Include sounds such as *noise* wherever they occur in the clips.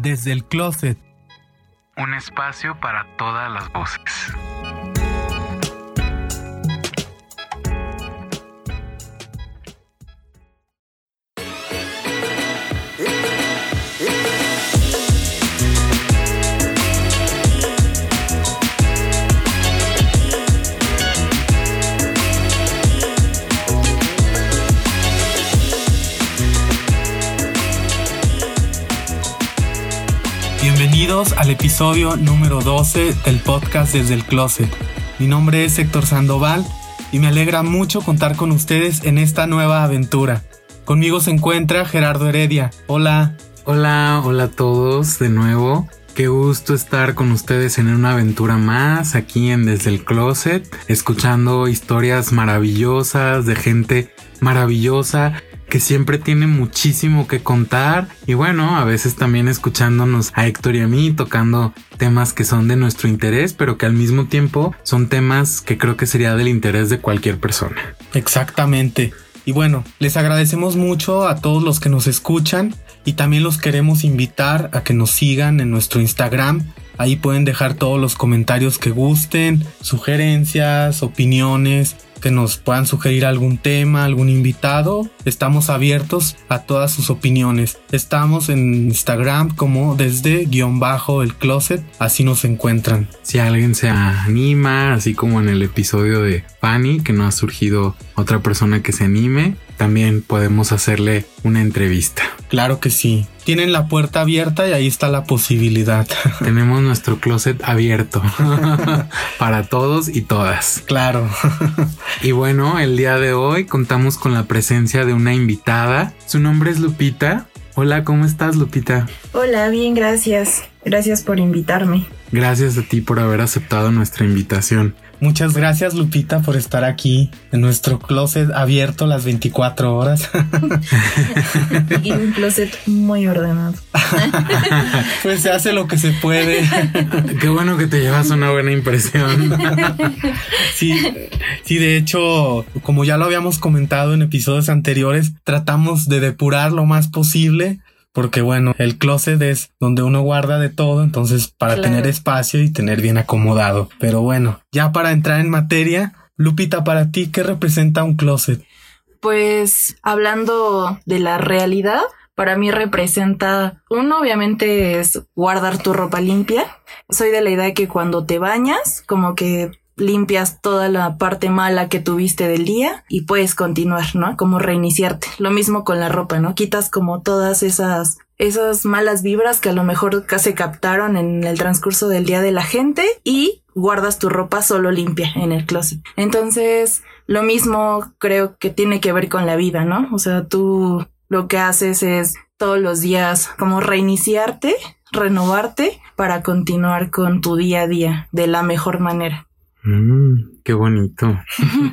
Desde el Closet. Un espacio para todas las voces. Al episodio número 12 del podcast Desde el Closet. Mi nombre es Héctor Sandoval y me alegra mucho contar con ustedes en esta nueva aventura. Conmigo se encuentra Gerardo Heredia. Hola. Hola, hola a todos de nuevo. Qué gusto estar con ustedes en una aventura más aquí en Desde el Closet, escuchando historias maravillosas de gente maravillosa que siempre tiene muchísimo que contar y bueno, a veces también escuchándonos a Héctor y a mí tocando temas que son de nuestro interés, pero que al mismo tiempo son temas que creo que sería del interés de cualquier persona. Exactamente. Y bueno, les agradecemos mucho a todos los que nos escuchan y también los queremos invitar a que nos sigan en nuestro Instagram. Ahí pueden dejar todos los comentarios que gusten, sugerencias, opiniones que nos puedan sugerir algún tema, algún invitado. Estamos abiertos a todas sus opiniones. Estamos en Instagram como desde guion bajo el closet, así nos encuentran. Si alguien se anima, así como en el episodio de Fanny, que no ha surgido otra persona que se anime, también podemos hacerle una entrevista. Claro que sí. Tienen la puerta abierta y ahí está la posibilidad. *laughs* Tenemos nuestro closet abierto *laughs* para todos y todas. Claro. *laughs* y bueno, el día de hoy contamos con la presencia de una invitada. Su nombre es Lupita. Hola, ¿cómo estás, Lupita? Hola, bien, gracias. Gracias por invitarme. Gracias a ti por haber aceptado nuestra invitación. Muchas gracias Lupita por estar aquí en nuestro closet abierto las 24 horas. *laughs* y un closet muy ordenado. *laughs* pues se hace lo que se puede. Qué bueno que te llevas una buena impresión. *laughs* sí, sí, de hecho, como ya lo habíamos comentado en episodios anteriores, tratamos de depurar lo más posible porque bueno, el closet es donde uno guarda de todo, entonces para tener espacio y tener bien acomodado. Pero bueno, ya para entrar en materia, Lupita, para ti, ¿qué representa un closet? Pues hablando de la realidad, para mí representa, uno obviamente es guardar tu ropa limpia. Soy de la idea de que cuando te bañas, como que limpias toda la parte mala que tuviste del día y puedes continuar, ¿no? Como reiniciarte. Lo mismo con la ropa, ¿no? Quitas como todas esas esas malas vibras que a lo mejor se captaron en el transcurso del día de la gente y guardas tu ropa solo limpia en el closet. Entonces, lo mismo creo que tiene que ver con la vida, ¿no? O sea, tú lo que haces es todos los días como reiniciarte, renovarte para continuar con tu día a día de la mejor manera. Mm, qué bonito.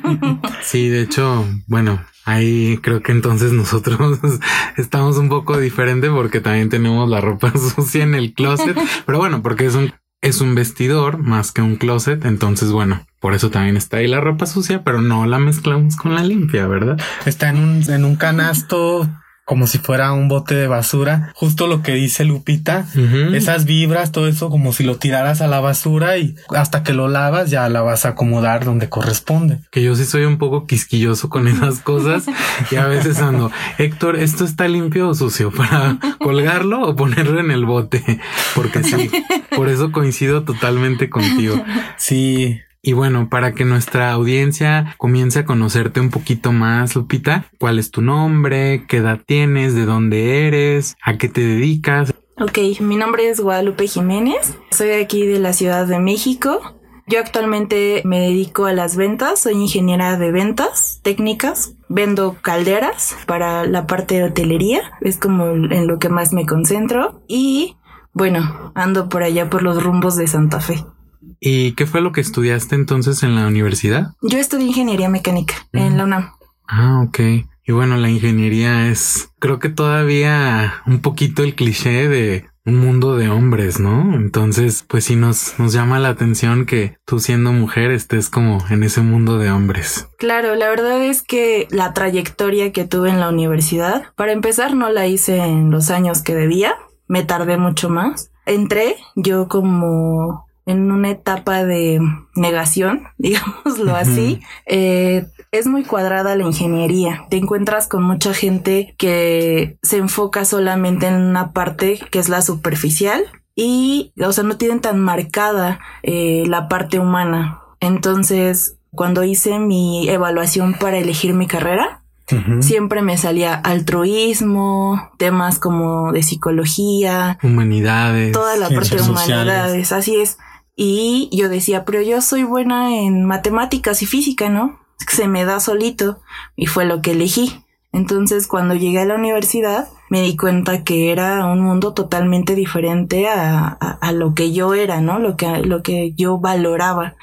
*laughs* sí, de hecho, bueno, ahí creo que entonces nosotros *laughs* estamos un poco diferente porque también tenemos la ropa *laughs* sucia en el closet, pero bueno, porque es un es un vestidor más que un closet, entonces bueno, por eso también está ahí la ropa sucia, pero no la mezclamos con la limpia, ¿verdad? Está en un, en un canasto como si fuera un bote de basura. Justo lo que dice Lupita, esas vibras, todo eso como si lo tiraras a la basura y hasta que lo lavas ya la vas a acomodar donde corresponde. Que yo sí soy un poco quisquilloso con esas cosas y a veces ando, Héctor, ¿esto está limpio o sucio para colgarlo o ponerlo en el bote? Porque sí, por eso coincido totalmente contigo. Sí, y bueno, para que nuestra audiencia comience a conocerte un poquito más, Lupita, ¿cuál es tu nombre? ¿Qué edad tienes? ¿De dónde eres? ¿A qué te dedicas? Ok, mi nombre es Guadalupe Jiménez, soy de aquí de la Ciudad de México. Yo actualmente me dedico a las ventas, soy ingeniera de ventas técnicas, vendo calderas para la parte de hotelería, es como en lo que más me concentro y bueno, ando por allá por los rumbos de Santa Fe. ¿Y qué fue lo que estudiaste entonces en la universidad? Yo estudié ingeniería mecánica en la UNAM. Ah, ok. Y bueno, la ingeniería es, creo que todavía un poquito el cliché de un mundo de hombres, ¿no? Entonces, pues sí nos, nos llama la atención que tú siendo mujer estés como en ese mundo de hombres. Claro, la verdad es que la trayectoria que tuve en la universidad, para empezar, no la hice en los años que debía me tardé mucho más. Entré yo como en una etapa de negación, *laughs* digámoslo así. Eh, es muy cuadrada la ingeniería. Te encuentras con mucha gente que se enfoca solamente en una parte que es la superficial y, o sea, no tienen tan marcada eh, la parte humana. Entonces, cuando hice mi evaluación para elegir mi carrera, siempre me salía altruismo, temas como de psicología, humanidades, toda la parte de humanidades, así es. Y yo decía, pero yo soy buena en matemáticas y física, ¿no? Se me da solito y fue lo que elegí. Entonces, cuando llegué a la universidad, me di cuenta que era un mundo totalmente diferente a, a, lo que yo era, ¿no? Lo que, lo que yo valoraba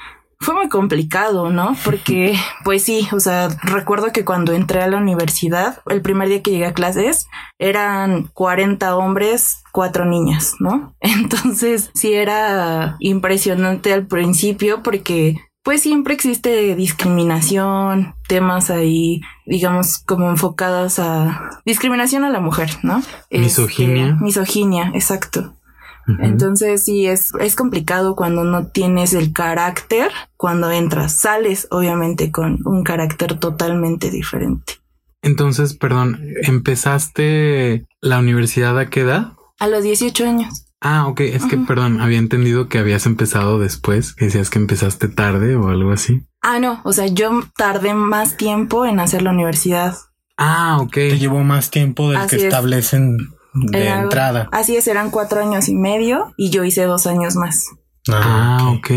fue muy complicado, ¿no? Porque, *laughs* pues sí, o sea, recuerdo que cuando entré a la universidad, el primer día que llegué a clases, eran 40 hombres, cuatro niñas, ¿no? *laughs* Entonces, sí era impresionante al principio porque pues siempre existe discriminación, temas ahí, digamos, como enfocadas a discriminación a la mujer, ¿no? Misoginia. Este, misoginia, exacto. Entonces sí, es, es complicado cuando no tienes el carácter, cuando entras, sales obviamente con un carácter totalmente diferente. Entonces, perdón, ¿empezaste la universidad a qué edad? A los 18 años. Ah, ok, es que, perdón, había entendido que habías empezado después, que decías que empezaste tarde o algo así. Ah, no, o sea, yo tardé más tiempo en hacer la universidad. Ah, ok. Te llevó más tiempo del que establecen de entrada. Así es, eran cuatro años y medio y yo hice dos años más. Ah, ah ok.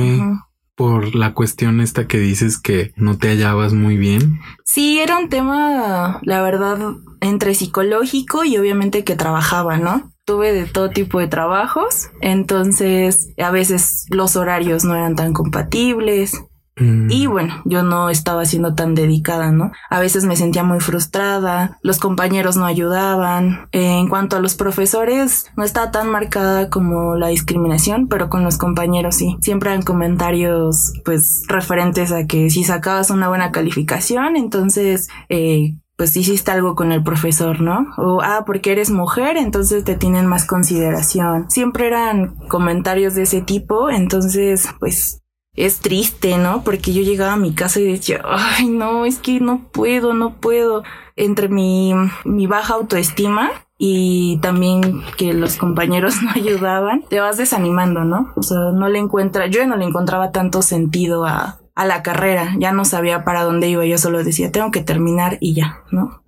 Por la cuestión esta que dices que no te hallabas muy bien. Sí, era un tema, la verdad, entre psicológico y obviamente que trabajaba, ¿no? Tuve de todo tipo de trabajos, entonces a veces los horarios no eran tan compatibles. Y bueno, yo no estaba siendo tan dedicada, ¿no? A veces me sentía muy frustrada, los compañeros no ayudaban. en cuanto a los profesores, no estaba tan marcada como la discriminación, pero con los compañeros sí. Siempre eran comentarios, pues, referentes a que si sacabas una buena calificación, entonces, eh, pues hiciste algo con el profesor, ¿no? O, ah, porque eres mujer, entonces te tienen más consideración. Siempre eran comentarios de ese tipo, entonces, pues es triste, ¿no? Porque yo llegaba a mi casa y decía, ay, no, es que no puedo, no puedo. Entre mi, mi baja autoestima y también que los compañeros *laughs* no ayudaban, te vas desanimando, ¿no? O sea, no le encuentra, yo no le encontraba tanto sentido a, a la carrera, ya no sabía para dónde iba, yo solo decía, tengo que terminar y ya, ¿no?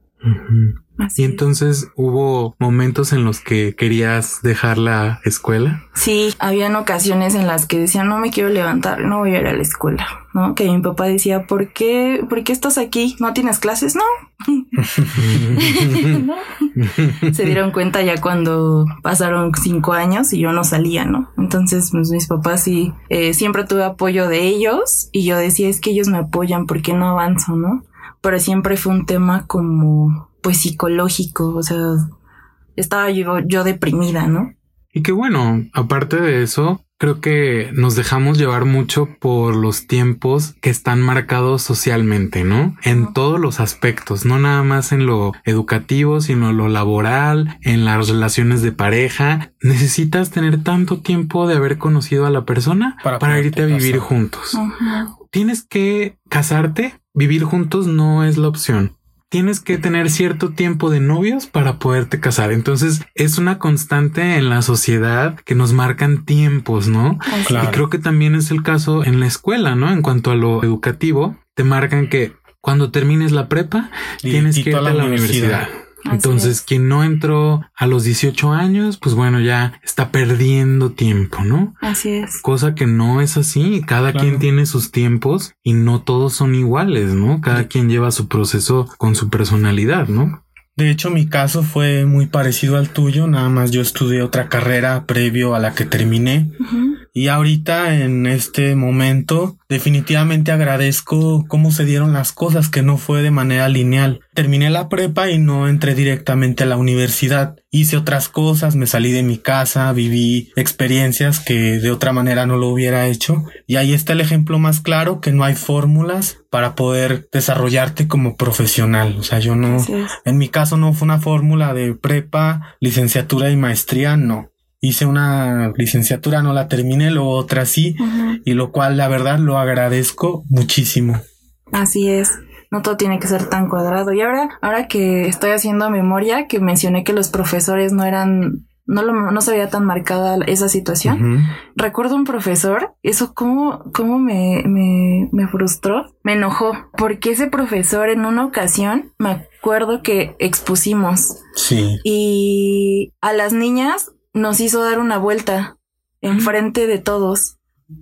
Y entonces hubo momentos en los que querías dejar la escuela. Sí, habían ocasiones en las que decía no me quiero levantar, no voy a ir a la escuela, ¿no? Que mi papá decía, ¿por qué, por qué estás aquí? ¿No tienes clases? No. *laughs* *laughs* Se dieron cuenta ya cuando pasaron cinco años y yo no salía, ¿no? Entonces, pues, mis papás sí, eh, siempre tuve apoyo de ellos y yo decía, es que ellos me apoyan, ¿por qué no avanzo, no? Pero siempre fue un tema como pues psicológico, o sea, estaba yo, yo deprimida, ¿no? Y qué bueno, aparte de eso, creo que nos dejamos llevar mucho por los tiempos que están marcados socialmente, ¿no? En todos los aspectos, no nada más en lo educativo, sino en lo laboral, en las relaciones de pareja. Necesitas tener tanto tiempo de haber conocido a la persona para, irte a vivir juntos. Tienes que casarte, vivir juntos no es la opción tienes que tener cierto tiempo de novios para poderte casar. Entonces es una constante en la sociedad que nos marcan tiempos, ¿no? Y creo que también es el caso en la escuela, ¿no? En cuanto a lo educativo, te marcan que cuando termines la prepa, tienes que ir a la universidad. Entonces, quien no entró a los 18 años, pues bueno, ya está perdiendo tiempo, ¿no? Así es. Cosa que no es así. Cada quien tiene sus tiempos y no todos son iguales, ¿no? Cada quien lleva su proceso con su personalidad, ¿no? De hecho, mi caso fue muy parecido al tuyo, nada más yo estudié otra carrera previo a la que terminé Y ahorita en este momento definitivamente agradezco cómo se dieron las cosas, que no fue de manera lineal. Terminé la prepa y no entré directamente a la universidad. Hice otras cosas, me salí de mi casa, viví experiencias que de otra manera no lo hubiera hecho. Y ahí está el ejemplo más claro que no hay fórmulas para poder desarrollarte como profesional. O sea, yo no, en mi caso no fue una fórmula de prepa, licenciatura y maestría, no hice una licenciatura, no la terminé, luego otra sí, y lo cual la verdad lo agradezco muchísimo. Así es. No todo tiene que ser tan cuadrado. Y ahora, ahora que estoy haciendo memoria, que mencioné que los profesores no eran, no, lo, no se veía tan marcada esa situación. Recuerdo un profesor, eso cómo, cómo me, me, me frustró, me enojó, porque ese profesor en una ocasión me acuerdo que expusimos. Sí. Y a las niñas nos hizo dar una vuelta enfrente de todos.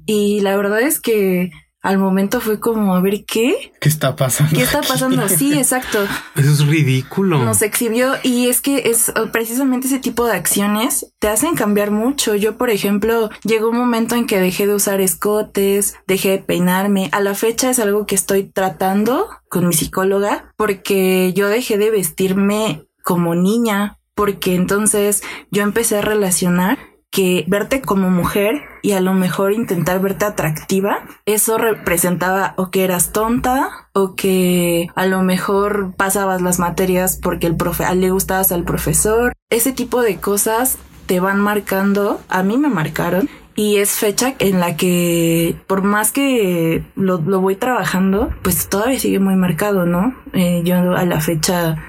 Y la verdad es que al momento fue como, a ver, ¿qué? ¿Qué está pasando? ¿Qué está pasando? Sí, *laughs* exacto. Eso es ridículo. Nos exhibió y es que es precisamente ese tipo de acciones te hacen cambiar mucho. Yo, por ejemplo, llegó un momento en que dejé de usar escotes, dejé de peinarme. A la fecha es algo que estoy tratando con mi psicóloga porque yo dejé de vestirme como niña porque entonces yo empecé a relacionar que verte como mujer y a lo mejor intentar verte atractiva, eso representaba o que eras tonta o que a lo mejor pasabas las materias porque el profe le gustabas al profesor. Ese tipo de cosas te van marcando, a mí me marcaron y es fecha en la que por más que lo, voy trabajando, pues todavía sigue muy marcado, ¿no? Eh, yo a la fecha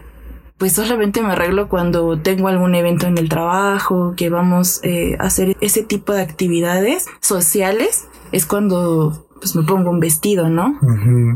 pues solamente me arreglo cuando tengo algún evento en el trabajo, que vamos eh, a hacer ese tipo de actividades sociales, es cuando pues me pongo un vestido, ¿no?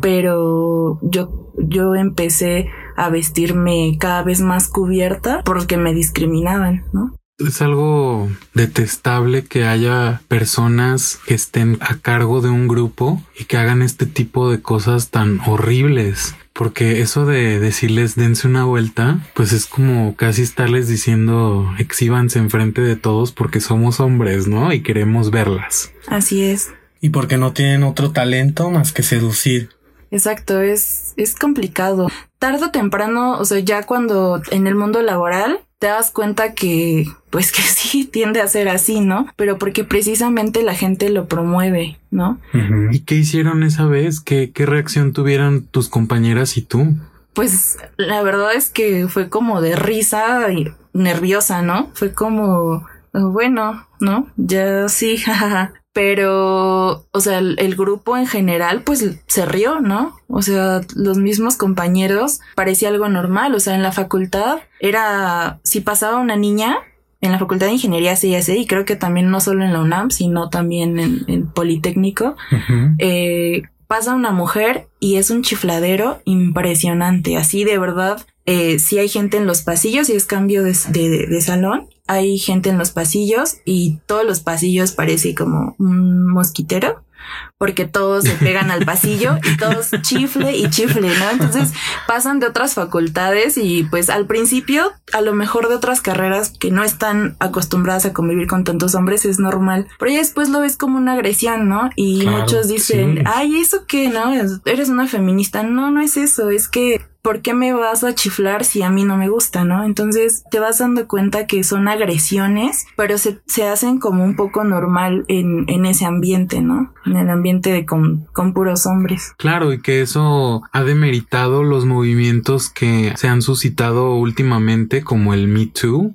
Pero yo, yo empecé a vestirme cada vez más cubierta porque me discriminaban, ¿no? Es algo detestable que haya personas que estén a cargo de un grupo y que hagan este tipo de cosas tan horribles porque eso de decirles dense una vuelta, pues es como casi estarles diciendo exhíbanse enfrente de todos porque somos hombres, ¿no? Y queremos verlas. Así es. Y porque no tienen otro talento más que seducir. Exacto, es, es complicado. Tardo o temprano, o sea, ya cuando en el mundo laboral te das cuenta que, pues que *laughs* sí tiende a ser así, ¿no? Pero porque precisamente la gente lo promueve, ¿no? ¿Y qué hicieron esa vez? ¿Qué, ¿Qué reacción tuvieron tus compañeras y tú? Pues la verdad es que fue como de risa y nerviosa, ¿no? Fue como, bueno, ¿no? Ya sí, *laughs* jajaja. Pero, o sea, el, grupo en general, pues se rió, ¿no? O sea, los mismos compañeros parecía algo normal. O sea, en la facultad era, si pasaba una niña, en la facultad de ingeniería sí, y creo que también no solo en la UNAM, sino también en, en Politécnico, eh, pasa una mujer y es un chifladero impresionante. Así de verdad, eh, si hay gente en los pasillos y es cambio de, de salón hay gente en los pasillos y todos los pasillos parece como un mosquitero porque todos se pegan al pasillo y todos chifle y chifle, ¿no? Entonces pasan de otras facultades y pues al principio, a lo mejor de otras carreras que no están acostumbradas a convivir con tantos hombres es normal, pero ya después lo ves como una agresión, ¿no? Y muchos dicen, ay, ¿eso qué, no? Eres una feminista. No, no es eso, es que ¿por qué me vas a chiflar si a mí no me gusta, no? Entonces te vas dando cuenta que son agresiones, pero se, se hacen como un poco normal en, en ese ambiente, ¿no? En el ambiente de con, con, puros hombres. Claro, y que eso ha demeritado los movimientos que se han suscitado últimamente, como el Me Too,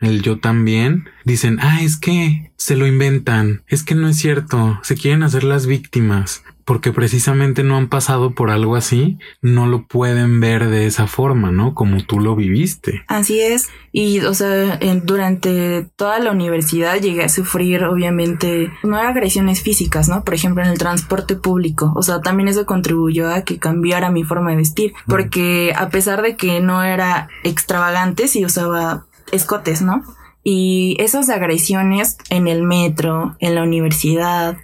el yo también, dicen, ah, es que se lo inventan, es que no es cierto, se quieren hacer las víctimas porque precisamente no han pasado por algo así, no lo pueden ver de esa forma, ¿no? Como tú lo viviste. Así es. Y, o sea, durante toda la universidad llegué a sufrir, obviamente, no agresiones físicas, ¿no? Por ejemplo, en el transporte público. O sea, también eso contribuyó a que cambiara mi forma de vestir, porque a pesar de que no era extravagante, sí usaba escotes, ¿no? Y esas agresiones en el metro, en la universidad,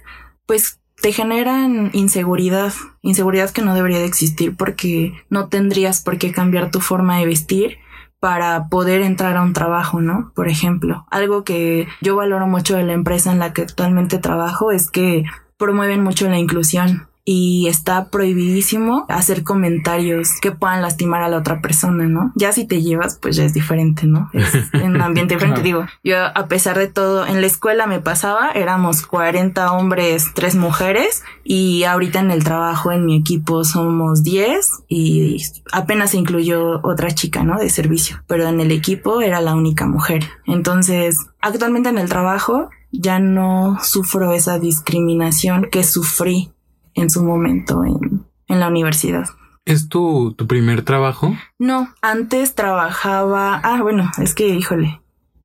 pues te generan inseguridad, inseguridad que no debería de existir porque no tendrías por qué cambiar tu forma de vestir para poder entrar a un trabajo, ¿no? Por ejemplo, algo que yo valoro mucho de la empresa en la que actualmente trabajo es que promueven mucho la inclusión y está prohibidísimo hacer comentarios que puedan lastimar a la otra persona, ¿no? Ya si te llevas, pues ya es diferente, ¿no? Es *laughs* en un ambiente diferente. Digo, yo a pesar de todo, en la escuela me pasaba, éramos 40 hombres, 3 mujeres y ahorita en el trabajo, en mi equipo somos 10 y apenas se incluyó otra chica, ¿no? De servicio, pero en el equipo era la única mujer. Entonces, actualmente en el trabajo ya no sufro esa discriminación que sufrí en su momento en, la universidad. ¿Es tu, tu primer trabajo? No, antes trabajaba. Ah, bueno, es que, híjole,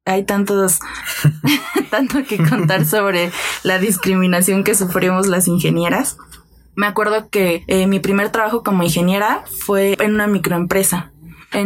hay tantos, *laughs* tanto que contar *laughs* sobre la discriminación que sufrimos las ingenieras. Me acuerdo que eh, mi primer trabajo como ingeniera fue en una microempresa.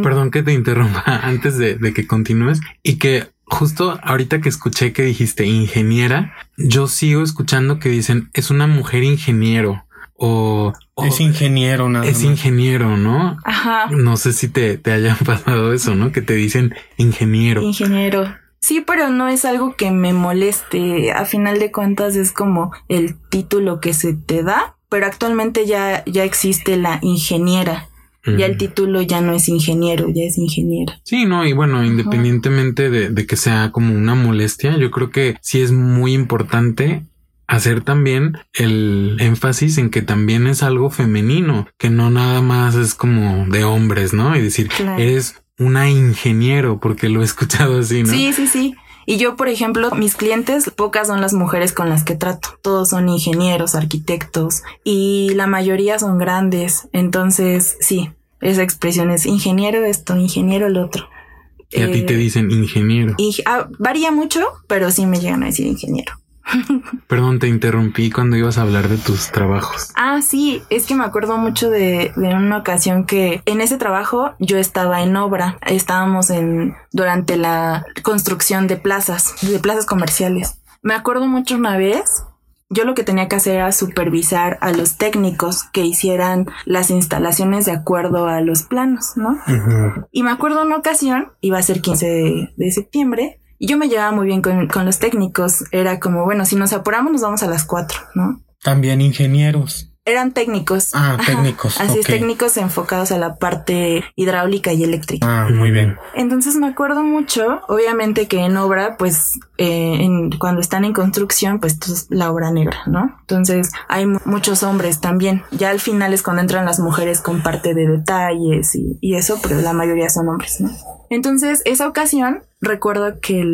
Perdón que te interrumpa *laughs* antes de, de que continúes y que justo ahorita que escuché que dijiste ingeniera, yo sigo escuchando que dicen es una mujer ingeniero o, es ingeniero, nada Es ingeniero, ¿no? Ajá. No sé si te, te hayan *laughs* pasado eso, ¿no? Que te dicen ingeniero. Ingeniero. Sí, pero no es algo que me moleste. A final de cuentas es como el título que se te da, pero actualmente ya, ya existe la ingeniera. Ya el título ya no es ingeniero, ya es ingeniera. Sí, no, y bueno, independientemente de, de, que sea como una molestia, yo creo que sí es muy importante hacer también el énfasis en que también es algo femenino, que no nada más es como de hombres, ¿no? Y decir, eres una ingeniero, porque lo he escuchado así, ¿no? Sí, sí, sí. Y yo, por ejemplo, mis clientes, pocas son las mujeres con las que trato. Todos son ingenieros, arquitectos y la mayoría son grandes. Entonces, sí, esa expresión es ingeniero esto, ingeniero el otro. Y a ti te eh, dicen ingeniero. Y, ah, varía mucho, pero sí me llegan a decir ingeniero. Perdón, te interrumpí cuando ibas a hablar de tus trabajos. Ah, sí, es que me acuerdo mucho de, de, una ocasión que en ese trabajo yo estaba en obra. Estábamos en durante la construcción de plazas, de plazas comerciales. Me acuerdo mucho una vez yo lo que tenía que hacer era supervisar a los técnicos que hicieran las instalaciones de acuerdo a los planos, ¿no? Y me acuerdo una ocasión, iba a ser 15 de, septiembre, y yo me llevaba muy bien con, con, los técnicos. Era como, bueno, si nos apuramos nos vamos a las 4, ¿no? También ingenieros. Eran técnicos. Ah, técnicos. Así es, técnicos enfocados a la parte hidráulica y eléctrica. Ah, muy bien. Entonces me acuerdo mucho, obviamente que en obra, pues eh, en, cuando están en construcción, pues es la obra negra, ¿no? Entonces hay muchos hombres también. Ya al final es cuando entran las mujeres con parte de detalles y, y eso, pero la mayoría son hombres, ¿no? Entonces, esa ocasión, recuerdo que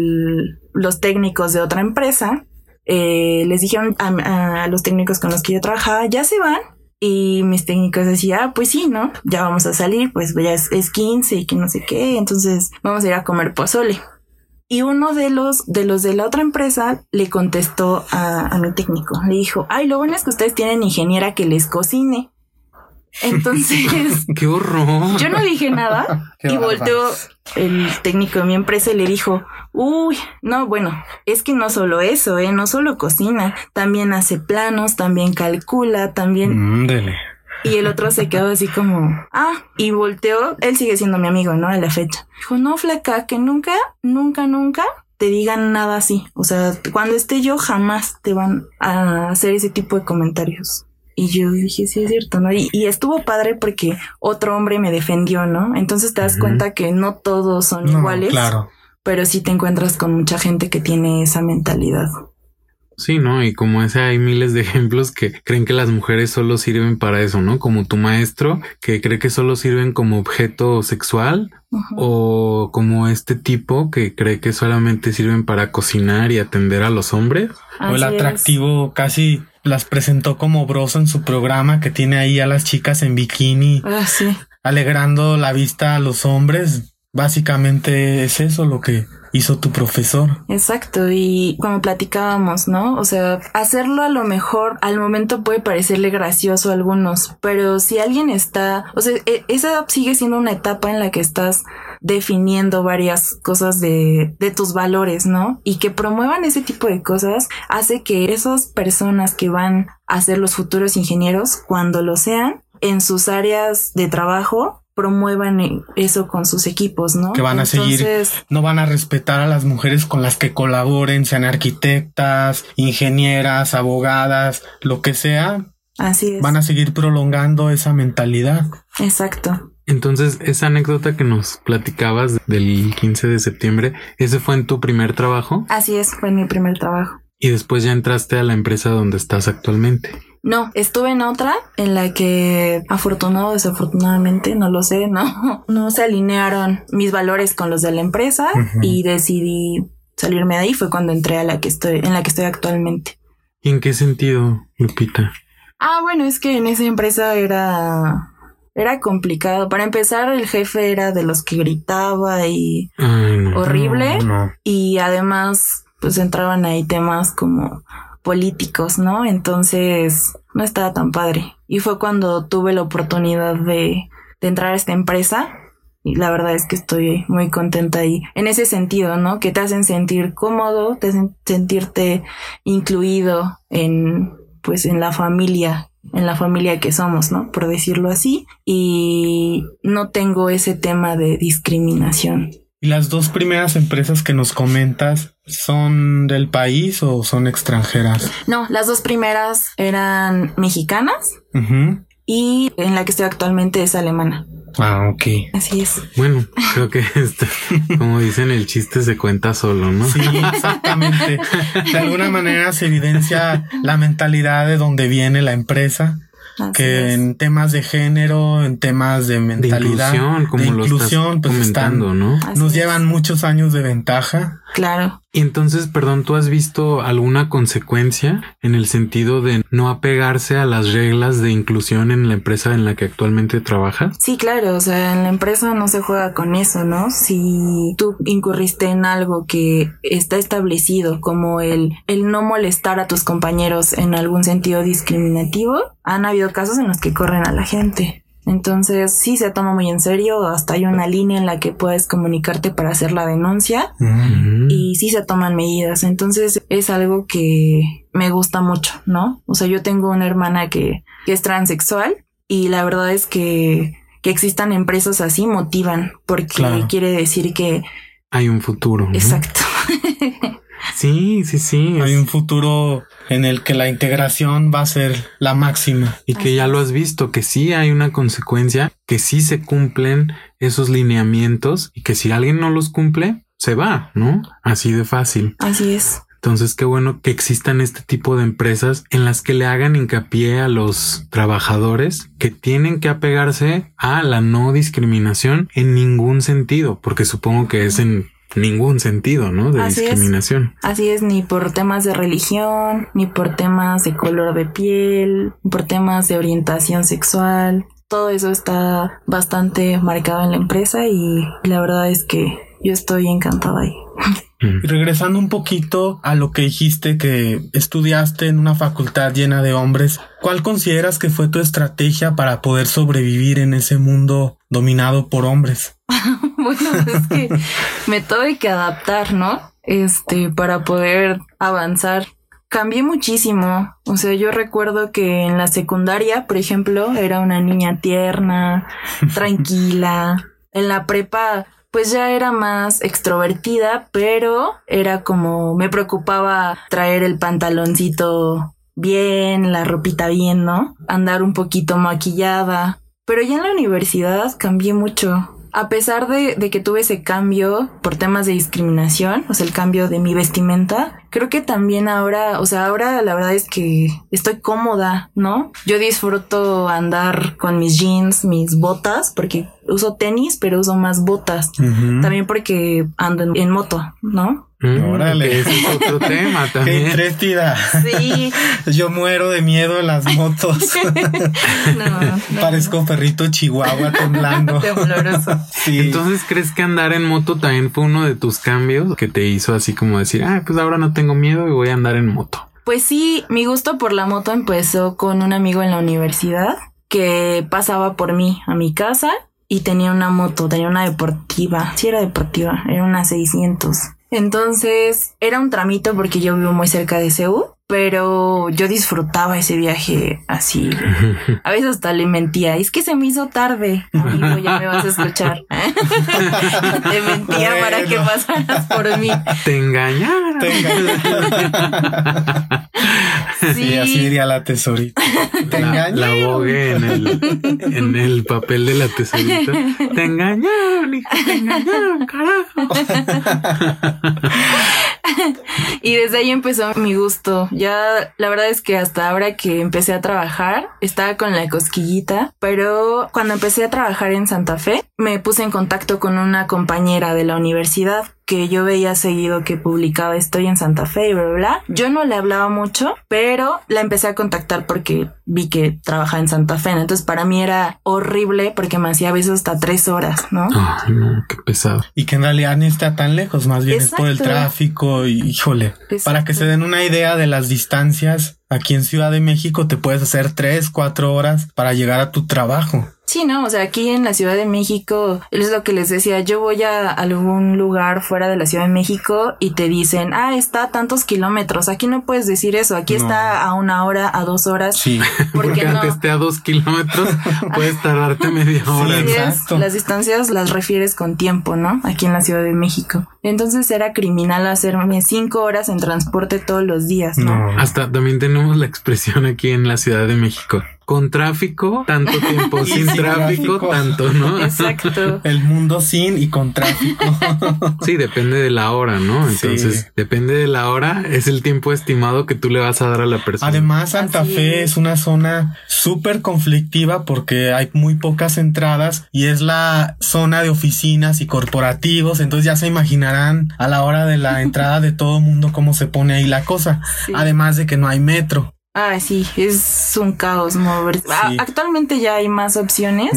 los técnicos de otra empresa eh, les dijeron a, los técnicos con los que yo trabajaba, ya se van. Y mis técnicos decían, ah, pues sí, ¿no? Ya vamos a salir, pues ya es, es 15 y que no sé qué, entonces vamos a ir a comer pozole. Y uno de los, de los de la otra empresa le contestó a, a mi técnico, le dijo, ay, lo bueno es que ustedes tienen ingeniera que les cocine. Entonces. *laughs* ¡Qué horror! Yo no dije nada *laughs* y volteó el técnico de mi empresa y le dijo: Uy, no, bueno, es que no solo eso, ¿eh? No solo cocina, también hace planos, también calcula, también. Y el otro se quedó así como, ah, y volteó, él sigue siendo mi amigo, ¿no? A la fecha. Dijo, no, flaca, que nunca, nunca, nunca te digan nada así. O sea, cuando esté yo, jamás te van a hacer ese tipo de comentarios. Y yo dije, sí es cierto, ¿no? Y, estuvo padre porque otro hombre me defendió, ¿no? Entonces te das cuenta que no todos son iguales. Claro. Pero sí te encuentras con mucha gente que tiene esa mentalidad. Sí, ¿no? Y como ese hay miles de ejemplos que creen que las mujeres solo sirven para eso, ¿no? Como tu maestro que cree que solo sirven como objeto sexual o como este tipo que cree que solamente sirven para cocinar y atender a los hombres. o el atractivo casi las presentó como broso en su programa que tiene ahí a las chicas en bikini. Ah, sí. Alegrando la vista a los hombres. Básicamente es eso lo que hizo tu profesor. Exacto, y como platicábamos, ¿no? O sea, hacerlo a lo mejor al momento puede parecerle gracioso a algunos, pero si alguien está, o sea, e, esa sigue siendo una etapa en la que estás definiendo varias cosas de, de tus valores, ¿no? Y que promuevan ese tipo de cosas hace que esas personas que van a ser los futuros ingenieros, cuando lo sean, en sus áreas de trabajo, promuevan eh, eso con sus equipos, ¿no? Que van a seguir, Entonces, no van a respetar a las mujeres con las que colaboren, sean arquitectas, ingenieras, abogadas, lo que sea, así es. van a seguir prolongando esa mentalidad. Exacto. Entonces, esa anécdota que nos platicabas del 15 de septiembre, ¿ese fue en tu primer trabajo? Así es, fue mi primer trabajo. Y después ya entraste a la empresa donde estás actualmente. No, estuve en otra en la que afortunado o desafortunadamente, no lo sé, no, *laughs* no se alinearon mis valores con los de la empresa y decidí salirme de ahí. Fue cuando entré a la que estoy, en la que estoy actualmente. ¿Y en qué sentido, Lupita? Ah, bueno, es que en esa empresa era era complicado. Para empezar, el jefe era de los que gritaba y Ay, no. horrible No, no. y además pues entraban ahí temas como políticos, ¿no? Entonces no estaba tan padre. Y fue cuando tuve la oportunidad de, de entrar a esta empresa y la verdad es que estoy muy contenta ahí. En ese sentido, ¿no? Que te hacen sentir cómodo, te hacen sentirte incluido en, pues, en la familia, en la familia que somos, ¿no? Por decirlo así. Y no tengo ese tema de discriminación. ¿Y las dos primeras empresas que nos comentas son del país o son extranjeras? No, las dos primeras eran mexicanas y en la que estoy actualmente es alemana. Ah, ok. Así es. Bueno, creo que este, como dicen, el chiste se cuenta solo, ¿no? Sí, exactamente. De alguna manera se evidencia la mentalidad de donde viene la empresa, Así que es. en temas de género, en temas de De mentalidad, inclusión, como de lo inclusión, estás pues están, ¿no? Así nos es. llevan muchos años de ventaja. Claro. Y entonces, perdón, ¿tú has visto alguna consecuencia en el sentido de no apegarse a las reglas de inclusión en la empresa en la que actualmente trabajas? Sí, claro, o sea, en la empresa no se juega con eso, ¿no? Si tú incurriste en algo que está establecido como el, el no molestar a tus compañeros en algún sentido discriminativo, han habido casos en los que corren a la gente. Entonces, sí se toma muy en serio, hasta hay una línea en la que puedes comunicarte para hacer la denuncia Mm. y sí se toman medidas. Entonces es algo que me gusta mucho, ¿no? O sea, yo tengo una hermana que, que es transexual y la verdad es que, que existan empresas así motivan porque Claro. quiere decir que... Hay un futuro. ¿no? Exacto. *laughs* Sí, sí, sí. Hay es- un futuro en el que la integración va a ser la máxima. Y que ya lo has visto, que sí hay una consecuencia, que sí se cumplen esos lineamientos y que si alguien no los cumple, se va, ¿no? Así de fácil. Así es. Entonces, qué bueno que existan este tipo de empresas en las que le hagan hincapié a los trabajadores que tienen que apegarse a la no discriminación en ningún sentido, porque supongo que es en ningún sentido, ¿no? De Así es. discriminación. Así es, ni por temas de religión, ni por temas de color de piel, ni por temas de orientación sexual. Todo eso está bastante marcado en la empresa y la verdad es que yo estoy encantada ahí. *laughs* Y regresando un poquito a lo que dijiste que estudiaste en una facultad llena de hombres, ¿cuál consideras que fue tu estrategia para poder sobrevivir en ese mundo dominado por hombres? *laughs* bueno, es que me tuve que adaptar, ¿no? Este, para poder avanzar. Cambié muchísimo. O sea, yo recuerdo que en la secundaria, por ejemplo, era una niña tierna, *laughs* tranquila. En la prepa, pues ya era más extrovertida, pero era como me preocupaba traer el pantaloncito bien, la ropita bien, ¿no? Andar un poquito maquillada. Pero ya en la universidad cambié mucho. A pesar de, de que tuve ese cambio por temas de discriminación, o sea, el cambio de mi vestimenta, creo que también ahora, o sea, ahora la verdad es que estoy cómoda, ¿no? Yo disfruto andar con mis jeans, mis botas, porque uso tenis, pero uso más botas. También porque ando en, en moto, ¿no? Mm, Órale. Ese es otro *laughs* tema ¡Qué también. intrépida! Sí, *laughs* Yo muero de miedo en las motos. *laughs* no, no. Parezco perrito chihuahua temblando. Tembloroso. Sí. Entonces, ¿crees que andar en moto también fue uno de tus cambios que te hizo así como decir, ah, pues ahora no tengo miedo y voy a andar en moto? Pues sí, mi gusto por la moto empezó con un amigo en la universidad que pasaba por mí a mi casa y tenía una moto, tenía una deportiva. Sí, era deportiva, era una 600. Entonces era un tramito porque yo vivo muy cerca de CEU pero yo disfrutaba ese viaje así. A veces hasta le mentía, es que se me hizo tarde, amigo, ya me vas a escuchar. *laughs* *laughs* Te mentía para que pasaras por mí. Te engañaron. Te engañaron. sí. *laughs* así diría la tesorita. Te la, la bogue en el, en el papel de la tesorita. Te engañaron, hijo, te engañaron, carajo. *laughs* y desde ahí empezó mi gusto. Ya la verdad es que hasta ahora que empecé a trabajar, estaba con la cosquillita, pero cuando empecé a trabajar en Santa Fe, me puse en contacto con una compañera de la universidad que yo veía seguido que publicaba estoy en Santa Fe y bla, bla, bla. Yo no le hablaba mucho, pero la empecé a contactar porque vi que trabajaba en Santa Fe. Entonces para mí era horrible porque me hacía a veces hasta tres horas, ¿no? Ay, no, qué pesado. Y que en realidad ni está tan lejos, más bien es por el tráfico y híjole. Para que se den una idea de las distancias, aquí en Ciudad de México te puedes hacer tres, cuatro horas para llegar a tu trabajo. Sí, no, o sea, aquí en la Ciudad de México, es lo que les decía, yo voy a algún lugar fuera de la Ciudad de México y te dicen, ah, está a tantos kilómetros, aquí no puedes decir eso, aquí está a una hora, a dos horas. Sí, *laughs* porque, aunque esté a dos kilómetros, *laughs* puedes tardarte media hora. Sí, las distancias las refieres con tiempo, ¿no? Aquí en la Ciudad de México. Entonces era criminal hacerme cinco horas en transporte todos los días, ¿no? no. Hasta también tenemos la expresión aquí en la Ciudad de México con tráfico, tanto tiempo, *laughs* sin, tráfico, tanto, ¿no? *laughs* Exacto. El mundo sin y con tráfico. *laughs* sí, depende de la hora, ¿no? Entonces, depende de la hora, es el tiempo estimado que tú le vas a dar a la persona. Además, Santa Fe es. una zona súper conflictiva porque hay muy pocas entradas y es la zona de oficinas y corporativos, entonces ya se imaginarán a la hora de la entrada de todo mundo cómo se pone ahí la cosa. Además de que no hay metro. Ah, sí, es un caos moverse. Actualmente ya hay más opciones,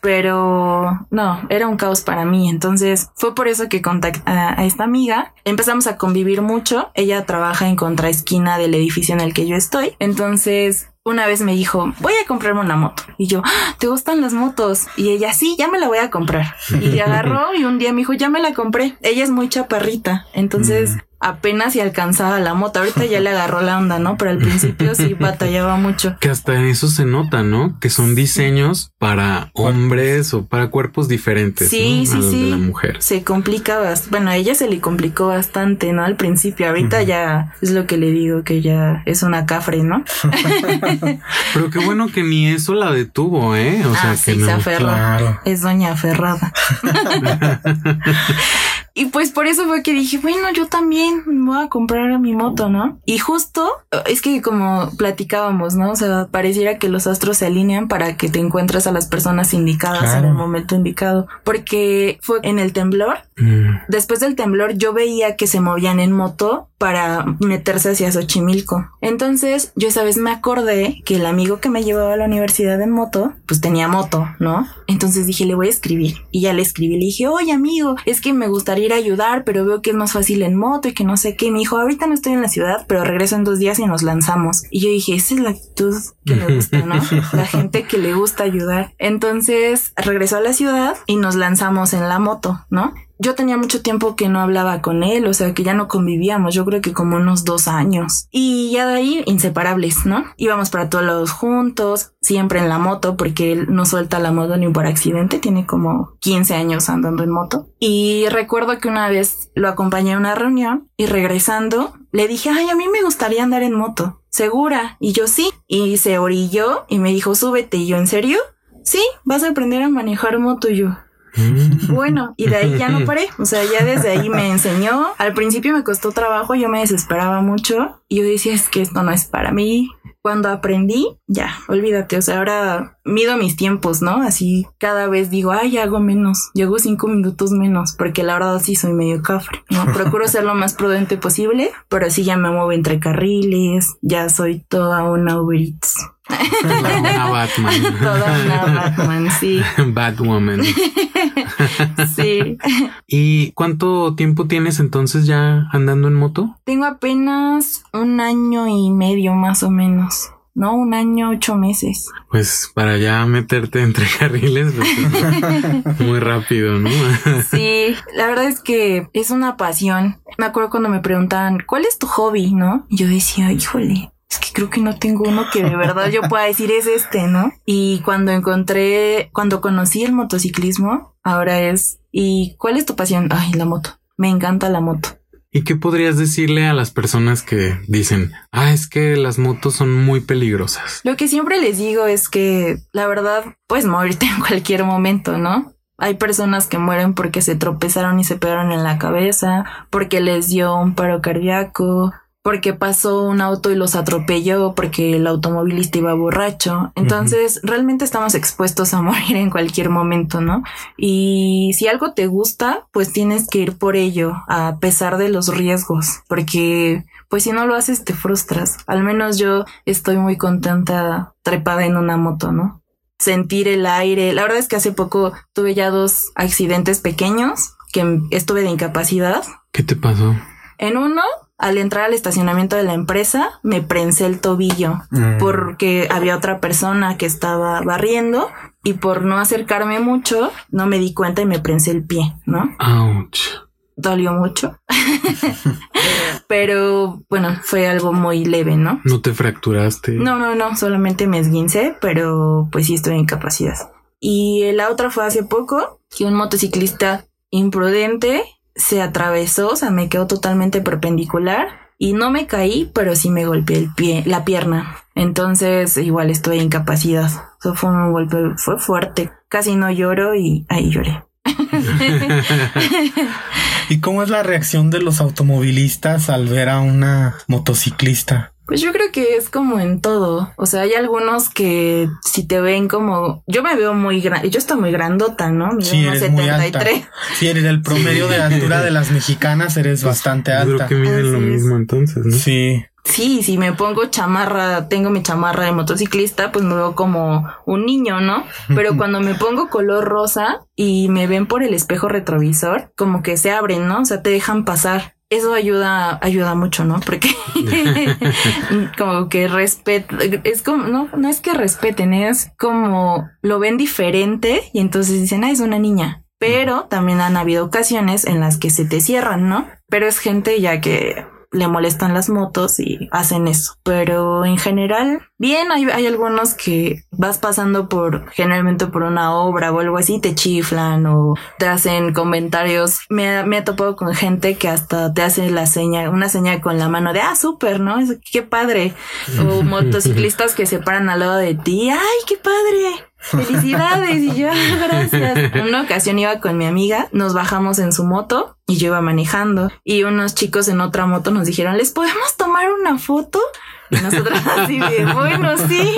pero no, era un caos para mí. Entonces fue por eso que contacté a, esta amiga. Empezamos a convivir mucho. Ella trabaja en contraesquina del edificio en el que yo estoy. Entonces una vez me dijo, voy a comprarme una moto. Y yo, ah, ¿te gustan las motos? Y ella, sí, ya me la voy a comprar. Y *laughs* agarró y un día me dijo, ya me la compré. Ella es muy chaparrita. Entonces apenas si alcanzaba la moto. Ahorita ya le agarró la onda, ¿no? Pero al principio sí *laughs* batallaba mucho. Que hasta eso se nota, ¿no? Que son diseños para hombres o para cuerpos diferentes. Sí, sí, sí. la mujer. Se complica bastante. Bueno, a ella se le complicó bastante, ¿no? Al principio. Ahorita ya es lo que le digo, que ya es una cafre, ¿no? *laughs* Pero qué bueno que ni eso la detuvo, ¿eh? O sea, ah, que sí, no. se aferra. Es doña aferrada. *laughs* Y pues por eso fue que dije, bueno, yo también voy a comprar mi moto, ¿no? Y justo es que como platicábamos, ¿no? O sea, pareciera que los astros se alinean para que te encuentres a las personas indicadas en el momento indicado. Porque fue en el temblor. Mm. Después del temblor yo veía que se movían en moto para meterse hacia Xochimilco. Entonces yo esa vez me acordé que el amigo que me llevaba a la universidad en moto, pues tenía moto, ¿no? Entonces dije, le voy a escribir. Y ya le escribí, le dije, oye amigo, es que me gustaría ir a ayudar, pero veo que es más fácil en moto y que no sé qué. me dijo, ahorita no estoy en la ciudad, pero regreso en dos días y nos lanzamos. Y yo dije, esa es la actitud que me gusta, ¿no? la *laughs* gente que le gusta ayudar. Entonces regresó a la ciudad y nos lanzamos en la moto, ¿no? Yo tenía mucho tiempo que no hablaba con él, o sea, que ya no convivíamos, yo creo que como unos dos años. Y ya de ahí, inseparables, ¿no? Íbamos para todos lados juntos, siempre en la moto, porque él no suelta la moto ni por accidente, tiene como 15 años andando en moto. Y recuerdo que una vez lo acompañé a una reunión y regresando le dije, ay, a mí me gustaría andar en moto, segura. Y yo sí. Y se orilló y me dijo, súbete. Y yo, ¿en serio? Sí, vas a aprender a manejar moto. Y yo. Bueno, y de ahí ya no paré. O sea, ya desde ahí me *laughs* enseñó. Al principio me costó trabajo, yo me desesperaba mucho. Y yo decía, es que esto no es para mí. Cuando aprendí, ya, olvídate. O sea, ahora mido mis tiempos, ¿no? Así cada vez digo, ay, hago menos. Llego cinco minutos menos, porque la verdad sí soy medio cafre, ¿no? *laughs* Procuro ser lo más prudente posible, pero sí ya me muevo entre carriles, ya soy toda una Uber Eats. Toda una Batman. *laughs* Toda una Batman, sí. *laughs* Batwoman. *laughs* sí. ¿Y cuánto tiempo tienes entonces ya andando en moto? Tengo apenas un año y medio más o menos. no, un año, ocho meses. Pues para ya meterte entre carriles, pues, muy rápido, ¿no? sí, la verdad es que es una pasión. Me acuerdo cuando me preguntaban, ¿cuál es tu hobby? ¿No? Yo decía, híjole, es que creo que no tengo uno que de verdad yo pueda decir es este, ¿no? Y cuando encontré, cuando conocí el motociclismo, ahora es, ¿y cuál es tu pasión? Ay, la moto. Me encanta la moto. ¿Y qué podrías decirle a las personas que dicen, ah, es que las motos son muy peligrosas? Lo que siempre les digo es que la verdad puedes morirte en cualquier momento, ¿no? Hay personas que mueren porque se tropezaron y se pegaron en la cabeza, porque les dio un paro cardíaco, porque pasó un auto y los atropelló porque el automovilista iba borracho. Entonces, realmente estamos expuestos a *laughs* morir en cualquier momento, ¿no? Y si algo te gusta, pues tienes que ir por ello, a pesar de los riesgos, porque pues si no lo haces te frustras. Al menos yo estoy muy contenta trepada en una moto, ¿no? Sentir el aire. La verdad es que hace poco tuve ya dos accidentes pequeños que estuve de incapacidad. ¿Qué te pasó? En uno al entrar al estacionamiento de la empresa, me prensé el tobillo mm. porque había otra persona que estaba barriendo y por no acercarme mucho, no me di cuenta y me prensé el pie, ¿no? Ouch. Dolió mucho. *laughs* pero bueno, fue algo muy leve, ¿no? ¿No te fracturaste? No, no, no, solamente me esguincé, pero pues sí estoy en incapacidad. Y la otra fue hace poco que un motociclista imprudente se atravesó, o sea, me quedó totalmente perpendicular y no me caí, pero sí me golpeé el pie, la pierna. Entonces, igual estoy incapacidad. Eso fue un golpe, fue fuerte. Casi no lloro y ahí lloré. *laughs* ¿Y cómo es la reacción de los automovilistas al ver a una motociclista? Pues yo creo que es como en todo. O sea, hay algunos que si te ven como. Yo me veo muy grande. Yo estoy muy grandota, ¿no? Mido sí, eres 73. Muy alta. Sí, eres el promedio de altura de las mexicanas, eres pues, bastante alta. Creo que miden lo mismo entonces, ¿no? Sí. Sí, si me pongo chamarra, tengo mi chamarra de motociclista, pues me veo como un niño, ¿no? Pero *laughs* cuando me pongo color rosa y me ven por el espejo retrovisor, como que se abren, ¿no? O sea, te dejan pasar eso ayuda, ayuda mucho, ¿no? Porque *laughs* como que respeto, es como, no, no es que respeten, es como lo ven diferente y entonces dicen, ah, es una niña. Pero también han habido ocasiones en las que se te cierran, ¿no? Pero es gente ya que le molestan las motos y hacen eso. Pero en general, bien, hay, hay, algunos que vas pasando por, generalmente por una obra o algo así, te chiflan o te hacen comentarios. Me, me ha topado con gente que hasta te hace la seña, una señal con la mano de, ah, súper, ¿no? Qué padre. O *laughs* motociclistas que se paran al lado de ti, ay, qué padre. Felicidades y yo, *laughs* gracias. En *laughs* una ocasión iba con mi amiga, nos bajamos en su moto y yo iba manejando y unos chicos en otra moto nos dijeron, ¿les podemos tomar una foto? Y nosotros *laughs* así de, bueno, sí.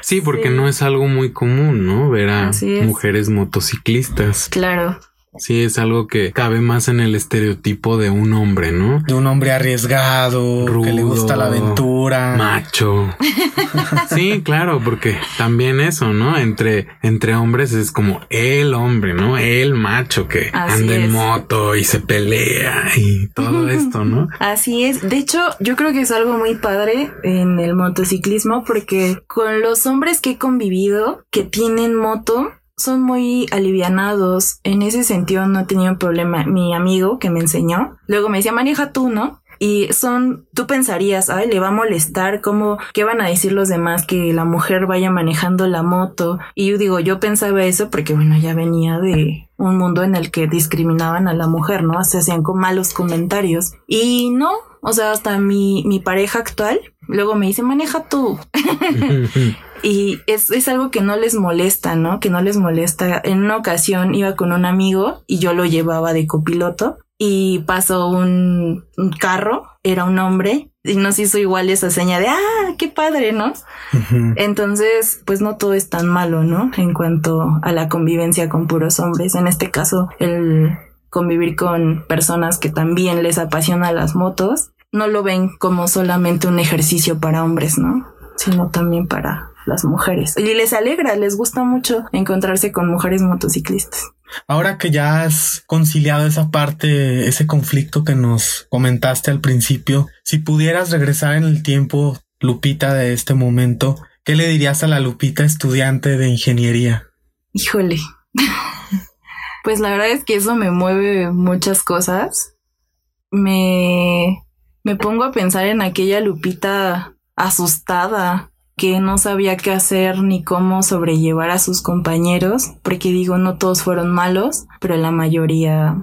sí, porque no es algo muy común, ¿no? Ver a mujeres motociclistas. Claro. Sí, es algo que cabe más en el estereotipo de un hombre, ¿no? De un hombre arriesgado, que le gusta la aventura. Macho. *laughs* sí, claro, porque también eso, ¿no? Entre, entre hombres es como el hombre, ¿no? El macho que anda en moto y se pelea y todo esto, ¿no? Así es. De hecho, yo creo que es algo muy padre en el motociclismo porque con los hombres que he convivido que tienen moto, son muy alivianados. En ese sentido no he tenido un problema. Mi amigo que me enseñó, luego me decía, maneja tú, ¿no? Y son, tú pensarías, ay, le va a molestar, ¿cómo, qué van a decir los demás que la mujer vaya manejando la moto? Y yo digo, yo pensaba eso porque, bueno, ya venía de un mundo en el que discriminaban a la mujer, ¿no? Se hacían con malos comentarios. Y no, o sea, hasta mi, mi pareja actual, luego me dice, maneja tú. *laughs* *laughs* y es, es, algo que no les molesta, ¿no? Que no les molesta. En una ocasión iba con un amigo y yo lo llevaba de copiloto y pasó un, carro, era un hombre y nos hizo igual esa seña de, ah, qué padre, ¿no? Entonces, pues no todo es tan malo, ¿no? En cuanto a la convivencia con puros hombres. En este caso, el convivir con personas que también les apasiona las motos, no lo ven como solamente un ejercicio para hombres, ¿no? Sino también para las mujeres. Y les alegra, les gusta mucho encontrarse con mujeres motociclistas. Ahora que ya has conciliado esa parte, ese conflicto que nos comentaste al principio, si pudieras regresar en el tiempo, Lupita, de este momento, ¿qué le dirías a la Lupita estudiante de ingeniería? Híjole. *laughs* pues la verdad es que eso me mueve muchas cosas. Me, me pongo a pensar en aquella Lupita asustada, que no sabía qué hacer ni cómo sobrellevar a sus compañeros, porque digo, no todos fueron malos, pero la mayoría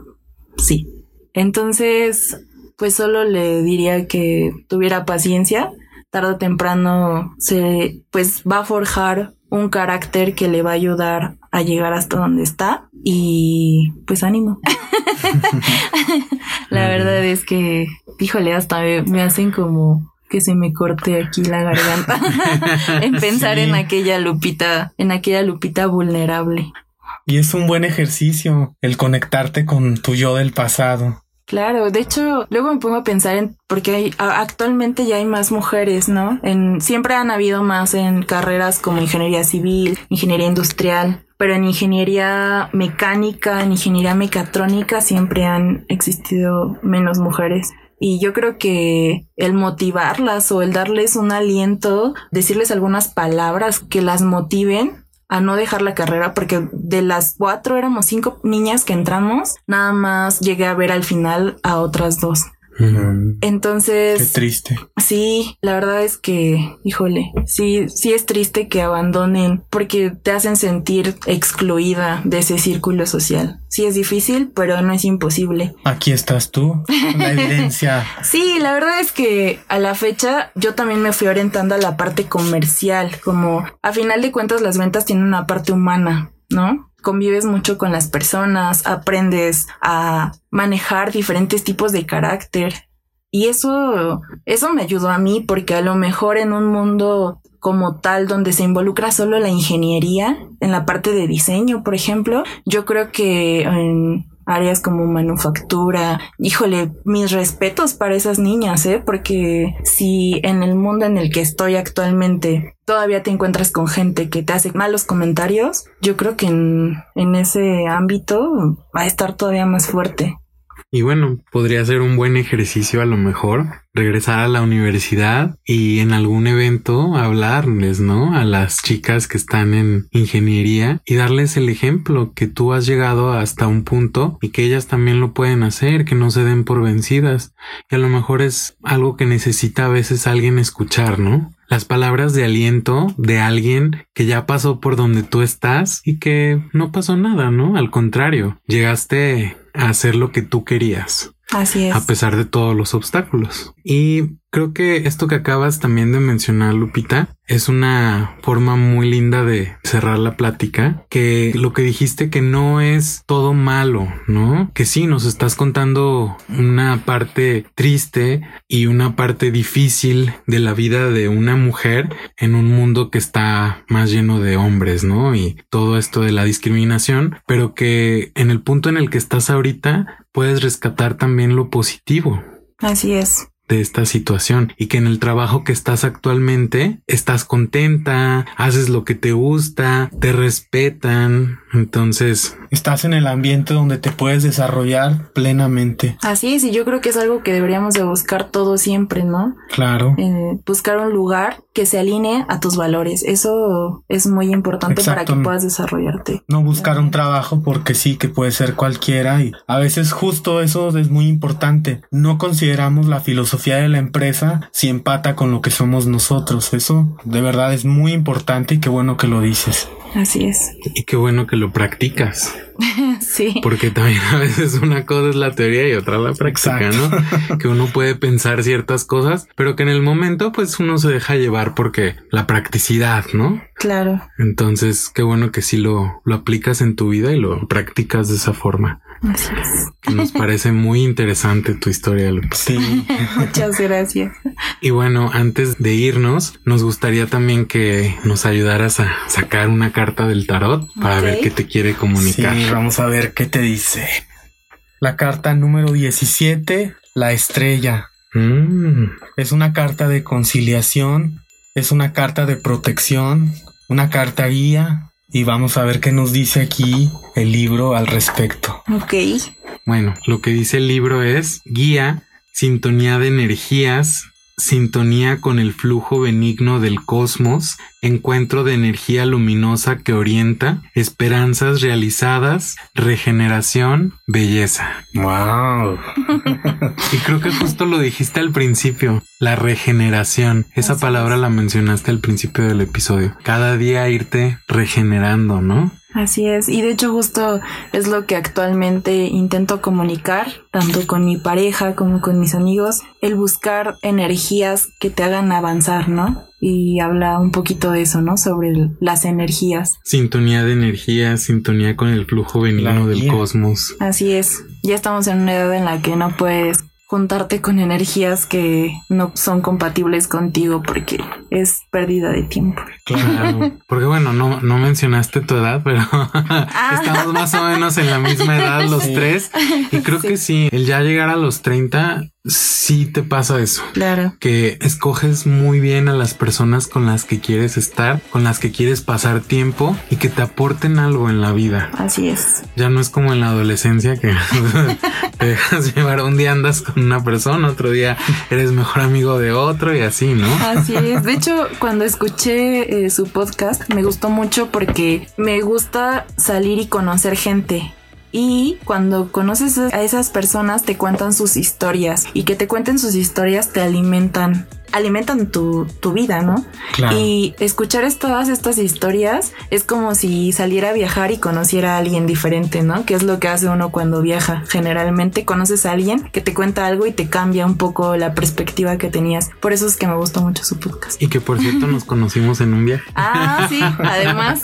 sí. Entonces, pues solo le diría que tuviera paciencia, tarde o temprano se pues va a forjar un carácter que le va a ayudar a llegar hasta donde está y pues ánimo. *laughs* la verdad es que, híjole, hasta me hacen como que se me corte aquí la garganta *laughs* en pensar en aquella lupita, en aquella lupita vulnerable. Y es un buen ejercicio el conectarte con tu yo del pasado. Claro, de hecho, luego me pongo a pensar en, porque hay, actualmente ya hay más mujeres, ¿no? En, siempre han habido más en carreras como ingeniería civil, ingeniería industrial, pero en ingeniería mecánica, en ingeniería mecatrónica siempre han existido menos mujeres. Y yo creo que el motivarlas o el darles un aliento, decirles algunas palabras que las motiven a no dejar la carrera, porque de las cuatro éramos cinco niñas que entramos, nada más llegué a ver al final a otras dos. Entonces. Qué triste. Sí, la verdad es que, híjole, sí, sí es triste que abandonen porque te hacen sentir excluida de ese círculo social. Sí es difícil, pero no es imposible. Aquí estás tú, la evidencia. *laughs* sí, la verdad es que a la fecha yo también me fui orientando a la parte comercial, como a final de cuentas las ventas tienen una parte humana, ¿no? Convives mucho con las personas, aprendes a manejar diferentes tipos de carácter. Y eso, eso me ayudó a mí porque a lo mejor en un mundo como tal donde se involucra solo la ingeniería, en la parte de diseño, por ejemplo, yo creo que áreas como manufactura. Híjole, mis respetos para esas niñas, ¿eh? Porque si en el mundo en el que estoy actualmente todavía te encuentras con gente que te hace malos comentarios, yo creo que en, en ese ámbito va a estar todavía más fuerte. Y bueno, podría ser un buen ejercicio a lo mejor regresar a la universidad y en algún evento hablarles, ¿no? A las chicas que están en ingeniería y darles el ejemplo que tú has llegado hasta un punto y que ellas también lo pueden hacer, que no se den por vencidas. Y a lo mejor es algo que necesita a veces alguien escuchar, ¿no? Las palabras de aliento de alguien que ya pasó por donde tú estás y que no pasó nada, ¿no? Al contrario, llegaste a hacer lo que tú querías. Así es. A pesar de todos los obstáculos. Y creo que esto que acabas también de mencionar, Lupita, es una forma muy linda de cerrar la plática, que lo que dijiste que no es todo malo, ¿no? Que sí, nos estás contando una parte triste y una parte difícil de la vida de una mujer en un mundo que está más lleno de hombres, ¿no? Y todo esto de la discriminación, pero que en el punto en el que estás ahorita puedes rescatar también lo positivo. Así es de esta situación y que en el trabajo que estás actualmente estás contenta, haces lo que te gusta, te respetan, entonces estás en el ambiente donde te puedes desarrollar plenamente. Así es, y yo creo que es algo que deberíamos de buscar todo siempre, ¿no? Claro. Eh, buscar un lugar que se alinee a tus valores. Eso es muy importante para que puedas desarrollarte. No buscar un trabajo porque sí que puede ser cualquiera y a veces justo eso es muy importante. No consideramos la filosofía de la empresa si empata con lo que somos nosotros. Eso de verdad es muy importante y qué bueno que lo dices. Así es. Y qué bueno que lo practicas. *laughs* sí. Porque también a veces una cosa es la teoría y otra la práctica, ¿no? que uno puede pensar ciertas cosas, pero que en el momento pues uno se deja llevar porque la practicidad, ¿no? Claro. Entonces, qué bueno que sí lo, lo aplicas en tu vida y lo practicas de esa forma. Así es. Nos parece muy interesante tu historia, Lucas. Sí. *laughs* Muchas gracias. Y bueno, antes de irnos, nos gustaría también que nos ayudaras a sacar una carta del tarot para ver qué te quiere comunicar. Sí, vamos a ver qué te dice. La carta número 17, la estrella. Mm. Es una carta de conciliación, es una carta de protección, una carta guía y vamos a ver qué nos dice aquí el libro al respecto. Ok. Bueno, lo que dice el libro es guía, sintonía de energías, sintonía con el flujo benigno del cosmos, encuentro de energía luminosa que orienta, esperanzas realizadas, regeneración, belleza. Wow. *laughs* y creo que justo lo dijiste al principio, la regeneración. Esa palabra la mencionaste al principio del episodio. Cada día irte regenerando, ¿no? Así es, y de hecho justo es lo que actualmente intento comunicar, tanto con mi pareja como con mis amigos, el buscar energías que te hagan avanzar, ¿no? Y habla un poquito de eso, ¿no? Sobre las energías. Sintonía de energía, sintonía con el flujo benigno del cosmos. Así es, ya estamos en una edad en la que no puedes juntarte con energías que no son compatibles contigo porque es pérdida de tiempo. Claro, *laughs* porque bueno, no, no mencionaste tu edad, pero *laughs* ah. estamos más o menos en la misma edad los tres y creo que sí, el ya llegar a los 30 sí te pasa eso. Claro. Que escoges muy bien a las personas con las que quieres estar, con las que quieres pasar tiempo y que te aporten algo en la vida. Así es. Ya no es como en la adolescencia que *laughs* te dejas llevar. Un día andas con una persona, otro día eres mejor amigo de otro y así, ¿no? Así es. De hecho, cuando escuché eh, su podcast me gustó mucho porque me gusta salir y conocer gente. Y cuando conoces a esas personas te cuentan sus historias y que te cuenten sus historias te alimentan alimentan tu, tu vida, ¿no? Y escuchar todas estas historias es como si saliera a viajar y conociera a alguien diferente, ¿no? Que es lo que hace uno cuando viaja. Generalmente conoces a alguien que te cuenta algo y te cambia un poco la perspectiva que tenías. Por eso es que me gustó mucho su podcast. Y que por cierto nos conocimos en un viaje. *laughs* Ah, sí, además.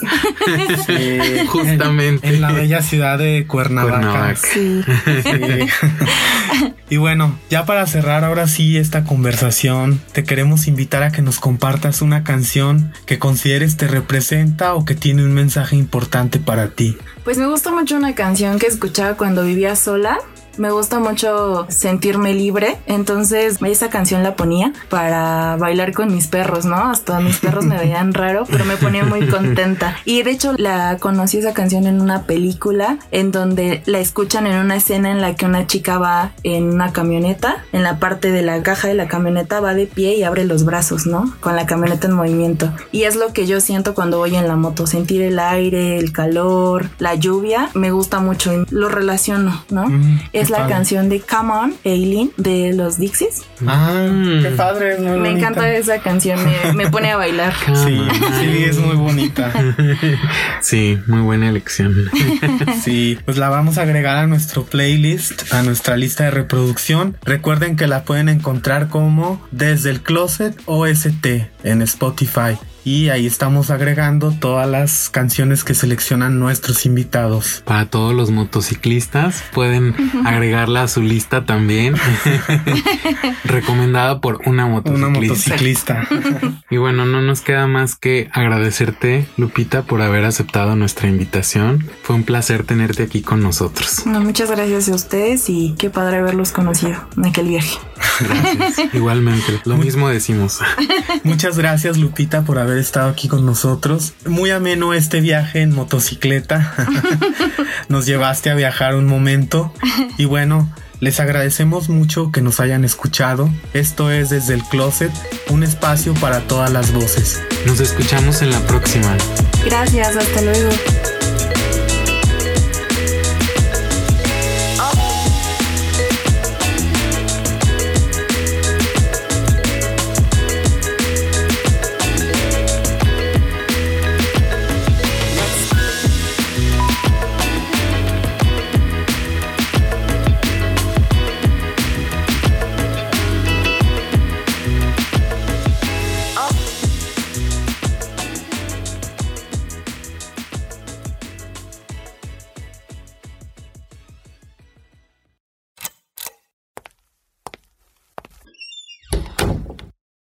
*laughs* Justamente. En la bella ciudad de Cuernavaca. Sí. *laughs* y bueno, ya para cerrar ahora sí esta conversación, te queremos invitar a que nos compartas una canción que consideres te representa o que tiene un mensaje importante para ti. Pues me gusta mucho una canción que escuchaba cuando vivía sola me gusta mucho sentirme libre, entonces esa canción la ponía para bailar con mis perros, ¿no? Hasta mis perros me veían *laughs* raro, pero me ponía muy contenta. Y de hecho la conocí esa canción en una película en donde la escuchan en una escena en la que una chica va en una camioneta, en la parte de la caja de la camioneta va de pie y abre los brazos, ¿no? Con la camioneta en movimiento. Y es lo que yo siento cuando voy en la moto, sentir el aire, el calor, la lluvia, me gusta mucho y lo relaciono, ¿no? Mm es la canción de Come On, Aileen, de los Dixies. Ah, qué padre. me encanta esa canción, me, pone a bailar. sí, sí, es muy bonita. *laughs* sí, muy buena elección. *laughs* sí, pues la vamos a agregar a nuestro playlist, a nuestra lista de reproducción. Recuerden que la pueden encontrar como Desde el Closet OST en Spotify y ahí estamos agregando todas las canciones que seleccionan nuestros invitados. Para todos los motociclistas pueden agregarla a su lista también. *laughs* Recomendada por una motociclista. Una motociclista. y bueno, no nos queda más que agradecerte, Lupita, por haber aceptado nuestra invitación. Fue un placer tenerte aquí con nosotros. muchas gracias a ustedes y qué padre haberlos conocido en aquel viaje. Gracias. Igualmente, lo mismo decimos. Muchas gracias, Lupita, por haber estado aquí con nosotros. Muy ameno este viaje en motocicleta. *laughs* nos llevaste a viajar un momento. Y bueno, les agradecemos mucho que nos hayan escuchado. Esto es Desde el Closet, un espacio para todas las voces. Nos escuchamos en la próxima. Gracias, hasta luego.